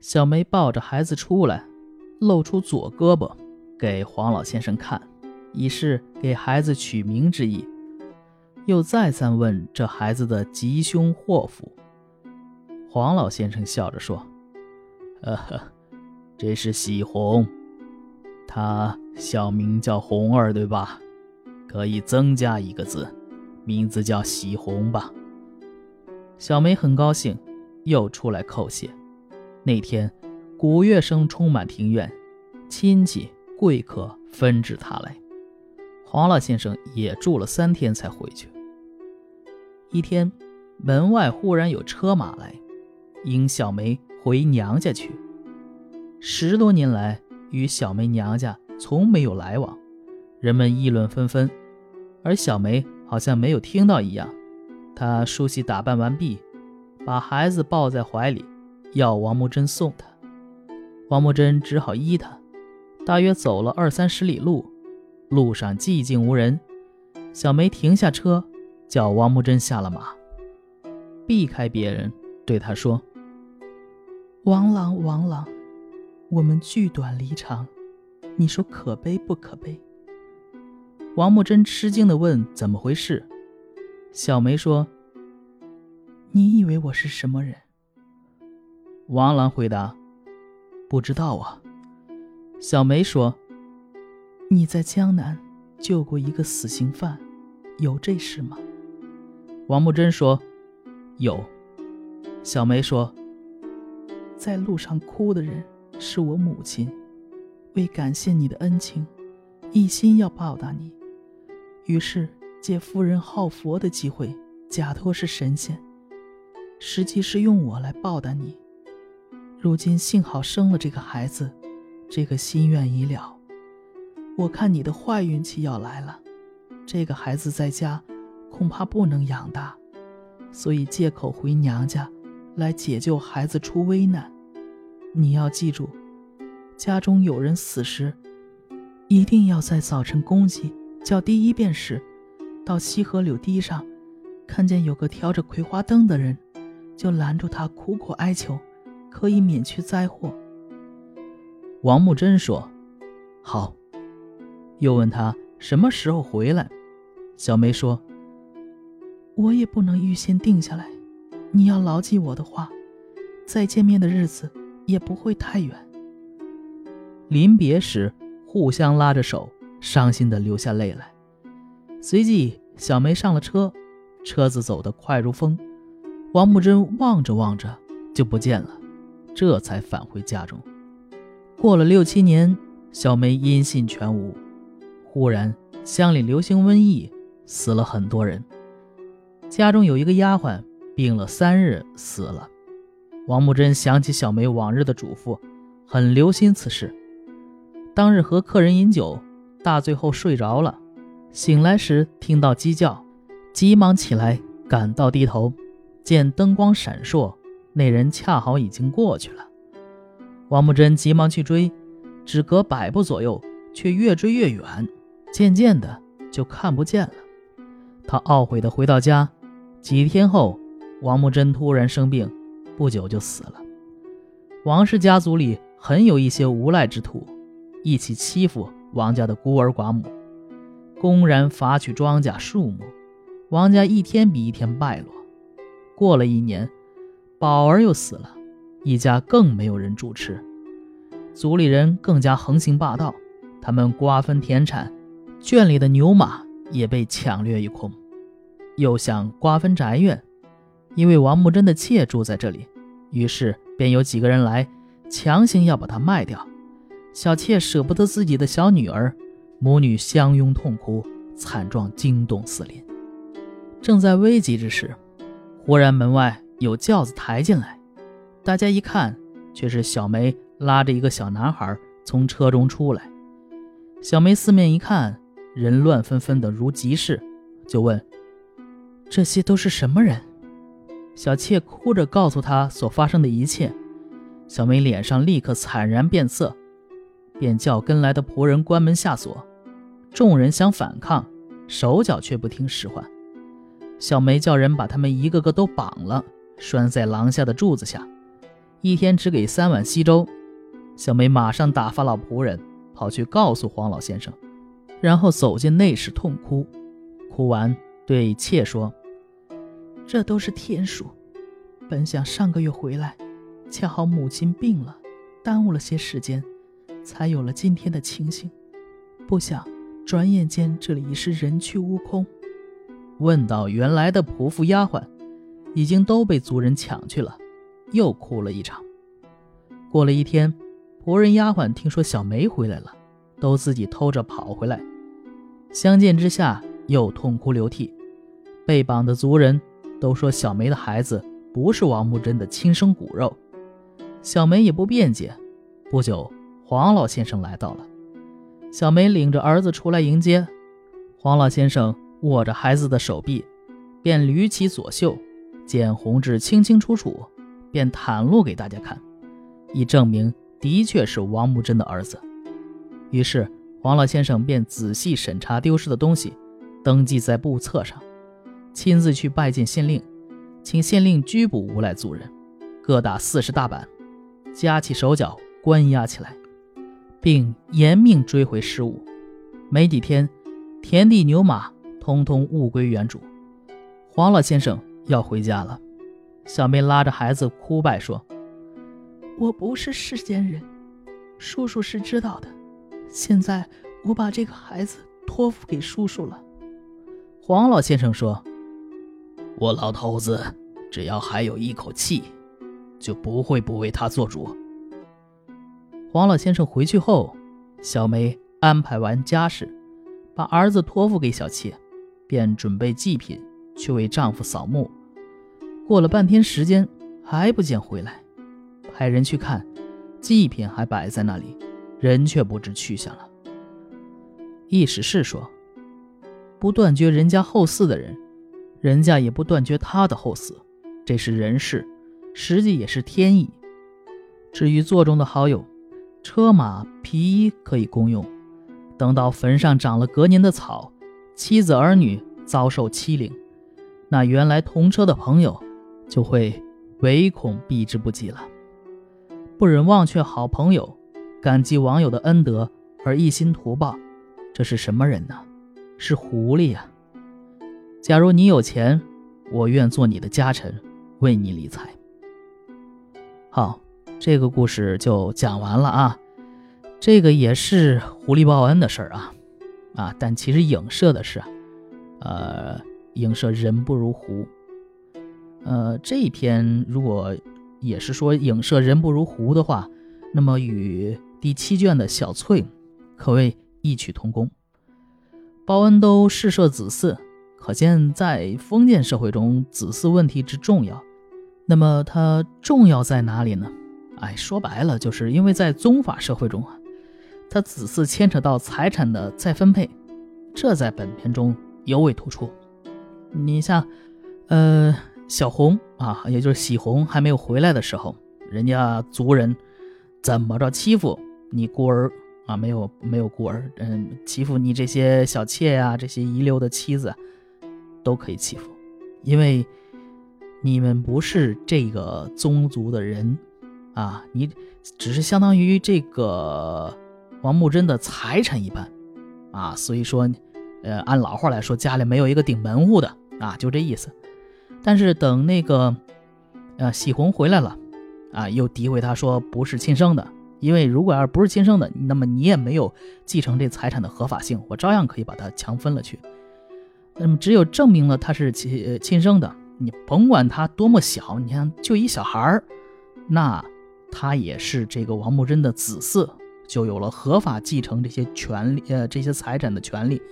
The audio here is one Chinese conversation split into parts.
小梅抱着孩子出来，露出左胳膊给黄老先生看，以示给孩子取名之意。又再三问这孩子的吉凶祸福。黄老先生笑着说：“呵呵，这是喜红，他小名叫红儿，对吧？可以增加一个字，名字叫喜红吧。”小梅很高兴，又出来叩谢。那天，鼓乐声充满庭院，亲戚贵客纷至沓来。黄老先生也住了三天才回去。一天，门外忽然有车马来。迎小梅回娘家去。十多年来，与小梅娘家从没有来往，人们议论纷纷，而小梅好像没有听到一样。她梳洗打扮完毕，把孩子抱在怀里，要王木真送他。王木真只好依他。大约走了二三十里路，路上寂静无人。小梅停下车，叫王木真下了马，避开别人，对他说。王郎，王郎，我们聚短离长，你说可悲不可悲？王木真吃惊地问：“怎么回事？”小梅说：“你以为我是什么人？”王郎回答：“不知道啊。”小梅说：“你在江南救过一个死刑犯，有这事吗？”王木真说：“有。”小梅说。在路上哭的人是我母亲，为感谢你的恩情，一心要报答你，于是借夫人好佛的机会，假托是神仙，实际是用我来报答你。如今幸好生了这个孩子，这个心愿已了。我看你的坏运气要来了，这个孩子在家恐怕不能养大，所以借口回娘家。来解救孩子出危难，你要记住，家中有人死时，一定要在早晨公鸡叫第一遍时，到西河柳堤上，看见有个挑着葵花灯的人，就拦住他，苦苦哀求，可以免去灾祸。王木真说：“好。”又问他什么时候回来。小梅说：“我也不能预先定下来。”你要牢记我的话，再见面的日子也不会太远。临别时，互相拉着手，伤心的流下泪来。随即，小梅上了车，车子走得快如风。王木真望着望着就不见了，这才返回家中。过了六七年，小梅音信全无。忽然，乡里流行瘟疫，死了很多人。家中有一个丫鬟。病了三日，死了。王木真想起小梅往日的嘱咐，很留心此事。当日和客人饮酒，大醉后睡着了。醒来时听到鸡叫，急忙起来，赶到低头，见灯光闪烁，那人恰好已经过去了。王木真急忙去追，只隔百步左右，却越追越远，渐渐的就看不见了。他懊悔的回到家，几天后。王木真突然生病，不久就死了。王氏家族里很有一些无赖之徒，一起欺负王家的孤儿寡母，公然伐取庄稼树木。王家一天比一天败落。过了一年，宝儿又死了，一家更没有人主持。族里人更加横行霸道，他们瓜分田产，圈里的牛马也被抢掠一空，又想瓜分宅院。因为王木真的妾住在这里，于是便有几个人来强行要把她卖掉。小妾舍不得自己的小女儿，母女相拥痛哭，惨状惊动四邻。正在危急之时，忽然门外有轿子抬进来，大家一看，却是小梅拉着一个小男孩从车中出来。小梅四面一看，人乱纷纷的如集市，就问：“这些都是什么人？”小妾哭着告诉他所发生的一切，小梅脸上立刻惨然变色，便叫跟来的仆人关门下锁。众人想反抗，手脚却不听使唤。小梅叫人把他们一个个都绑了，拴在廊下的柱子下，一天只给三碗稀粥。小梅马上打发老仆人，跑去告诉黄老先生，然后走进内室痛哭。哭完，对妾说：“这都是天数。本想上个月回来，恰好母亲病了，耽误了些时间，才有了今天的情形。不想转眼间这里已是人去屋空。”问到原来的仆妇丫鬟，已经都被族人抢去了，又哭了一场。过了一天，仆人丫鬟听说小梅回来了，都自己偷着跑回来，相见之下又痛哭流涕。被绑的族人都说小梅的孩子不是王木真的亲生骨肉，小梅也不辩解。不久，黄老先生来到了，小梅领着儿子出来迎接，黄老先生。握着孩子的手臂，便捋起左袖，见红痣清清楚楚，便袒露给大家看，以证明的确是王木真的儿子。于是黄老先生便仔细审查丢失的东西，登记在簿册上，亲自去拜见县令，请县令拘捕无赖族人，各打四十大板，夹起手脚关押起来，并严命追回失物。没几天，田地牛马。通通物归原主。黄老先生要回家了，小梅拉着孩子哭拜说：“我不是世间人，叔叔是知道的。现在我把这个孩子托付给叔叔了。”黄老先生说：“我老头子只要还有一口气，就不会不为他做主。”黄老先生回去后，小梅安排完家事，把儿子托付给小妾。便准备祭品去为丈夫扫墓，过了半天时间还不见回来，派人去看，祭品还摆在那里，人却不知去向了。意思是说，不断绝人家后嗣的人，人家也不断绝他的后嗣，这是人事，实际也是天意。至于座中的好友，车马皮衣可以公用，等到坟上长了隔年的草。妻子儿女遭受欺凌，那原来同车的朋友就会唯恐避之不及了。不忍忘却好朋友，感激网友的恩德而一心图报，这是什么人呢？是狐狸呀！假如你有钱，我愿做你的家臣，为你理财。好，这个故事就讲完了啊。这个也是狐狸报恩的事儿啊。啊，但其实影射的是，呃，影射人不如狐。呃，这一篇如果也是说影射人不如狐的话，那么与第七卷的小翠可谓异曲同工。包恩都试射子嗣，可见在封建社会中子嗣问题之重要。那么它重要在哪里呢？哎，说白了，就是因为在宗法社会中啊。他子嗣牵扯到财产的再分配，这在本片中尤为突出。你像，呃，小红啊，也就是喜红还没有回来的时候，人家族人怎么着欺负你孤儿啊？没有没有孤儿，嗯，欺负你这些小妾呀，这些遗留的妻子都可以欺负，因为你们不是这个宗族的人啊，你只是相当于这个。王木真的财产一般，啊，所以说，呃，按老话来说，家里没有一个顶门户的啊，就这意思。但是等那个，呃，喜红回来了，啊，又诋毁他说不是亲生的，因为如果要是不是亲生的，那么你也没有继承这财产的合法性，我照样可以把他强分了去。那么只有证明了他是亲亲生的，你甭管他多么小，你看就一小孩儿，那他也是这个王木真的子嗣。就有了合法继承这些权利，呃，这些财产的权利。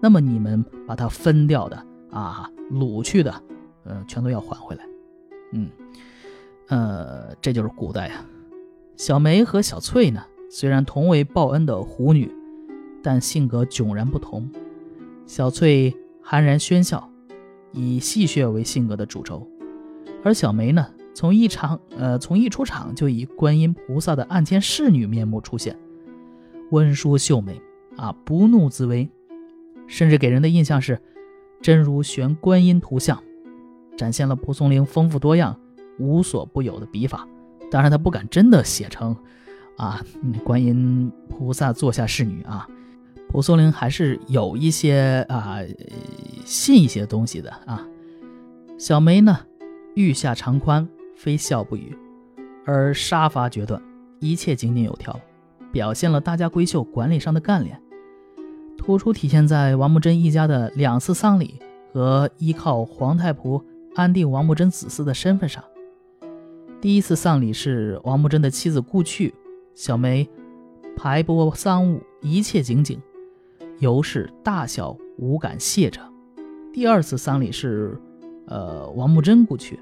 那么你们把它分掉的啊，掳去的，呃，全都要还回来。嗯，呃，这就是古代呀。小梅和小翠呢，虽然同为报恩的狐女，但性格迥然不同。小翠酣然喧笑，以戏谑为性格的主轴，而小梅呢？从一场，呃，从一出场就以观音菩萨的案前侍女面目出现，温淑秀美啊，不怒自威，甚至给人的印象是真如悬观音图像，展现了蒲松龄丰富多样、无所不有的笔法，当然他不敢真的写成啊，观音菩萨座下侍女啊。蒲松龄还是有一些啊信一些东西的啊。小梅呢，欲下长宽，非笑不语，而杀伐决断，一切井井有条，表现了大家闺秀管理上的干练，突出体现在王木真一家的两次丧礼和依靠皇太仆安定王木真子嗣的身份上。第一次丧礼是王木真的妻子故去，小梅排拨丧务，一切井井。尤氏大小无敢谢者。第二次丧礼是，呃，王木真故去，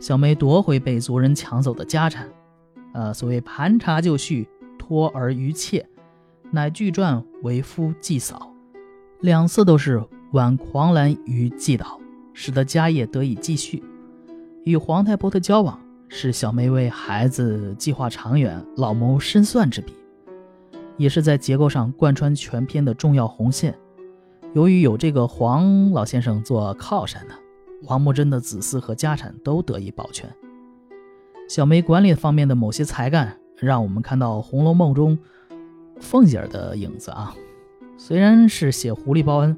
小梅夺回被族人抢走的家产，呃，所谓盘查就绪，托儿于妾，乃具传为夫祭扫，两次都是挽狂澜于祭倒，使得家业得以继续。与皇太婆的交往，是小梅为孩子计划长远、老谋深算之笔。也是在结构上贯穿全篇的重要红线。由于有这个黄老先生做靠山呢，王木真的子嗣和家产都得以保全。小梅管理方面的某些才干，让我们看到《红楼梦》中凤姐儿的影子啊。虽然是写狐狸报恩，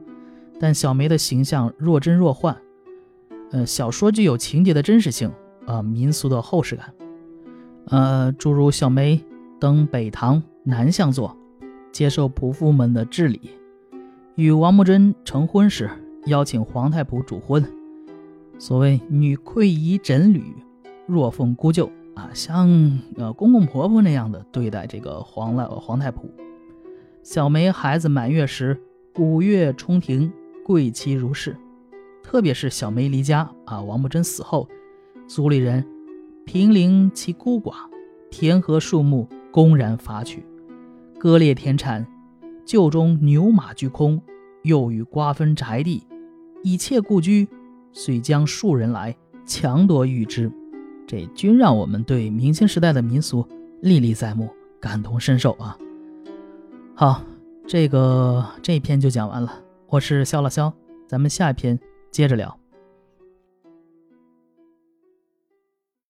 但小梅的形象若真若幻。呃，小说具有情节的真实性啊，民俗的厚实感。呃，诸如小梅登北堂。南向坐，接受仆妇们的治理。与王木真成婚时，邀请皇太仆主婚。所谓女愧仪枕履，若奉姑舅啊，像呃公公婆婆那样的对待这个皇老皇太仆。小梅孩子满月时，鼓乐冲庭，贵妻如是。特别是小梅离家啊，王木真死后，族里人平陵其孤寡，田禾树木公然伐取。割裂田产，旧中牛马俱空，又与瓜分宅地，一切故居，遂将数人来强夺玉之，这均让我们对明清时代的民俗历历在目，感同身受啊。好，这个这篇就讲完了，我是肖老肖，咱们下一篇接着聊。